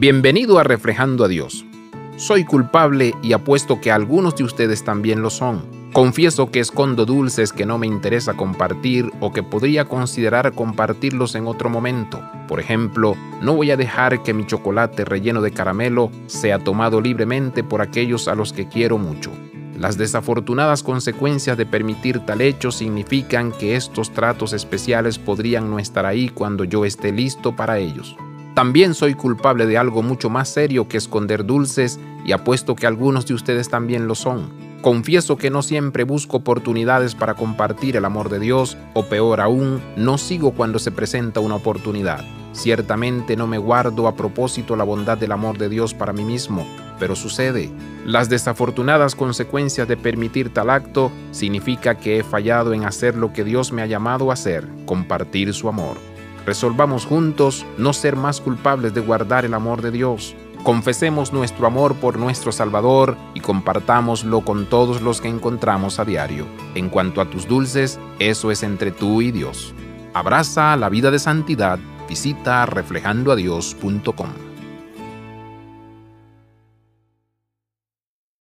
Bienvenido a Reflejando a Dios. Soy culpable y apuesto que algunos de ustedes también lo son. Confieso que escondo dulces que no me interesa compartir o que podría considerar compartirlos en otro momento. Por ejemplo, no voy a dejar que mi chocolate relleno de caramelo sea tomado libremente por aquellos a los que quiero mucho. Las desafortunadas consecuencias de permitir tal hecho significan que estos tratos especiales podrían no estar ahí cuando yo esté listo para ellos. También soy culpable de algo mucho más serio que esconder dulces y apuesto que algunos de ustedes también lo son. Confieso que no siempre busco oportunidades para compartir el amor de Dios o peor aún, no sigo cuando se presenta una oportunidad. Ciertamente no me guardo a propósito la bondad del amor de Dios para mí mismo, pero sucede. Las desafortunadas consecuencias de permitir tal acto significa que he fallado en hacer lo que Dios me ha llamado a hacer, compartir su amor. Resolvamos juntos no ser más culpables de guardar el amor de Dios. Confesemos nuestro amor por nuestro Salvador y compartámoslo con todos los que encontramos a diario. En cuanto a tus dulces, eso es entre tú y Dios. Abraza la vida de santidad. Visita reflejandoadios.com.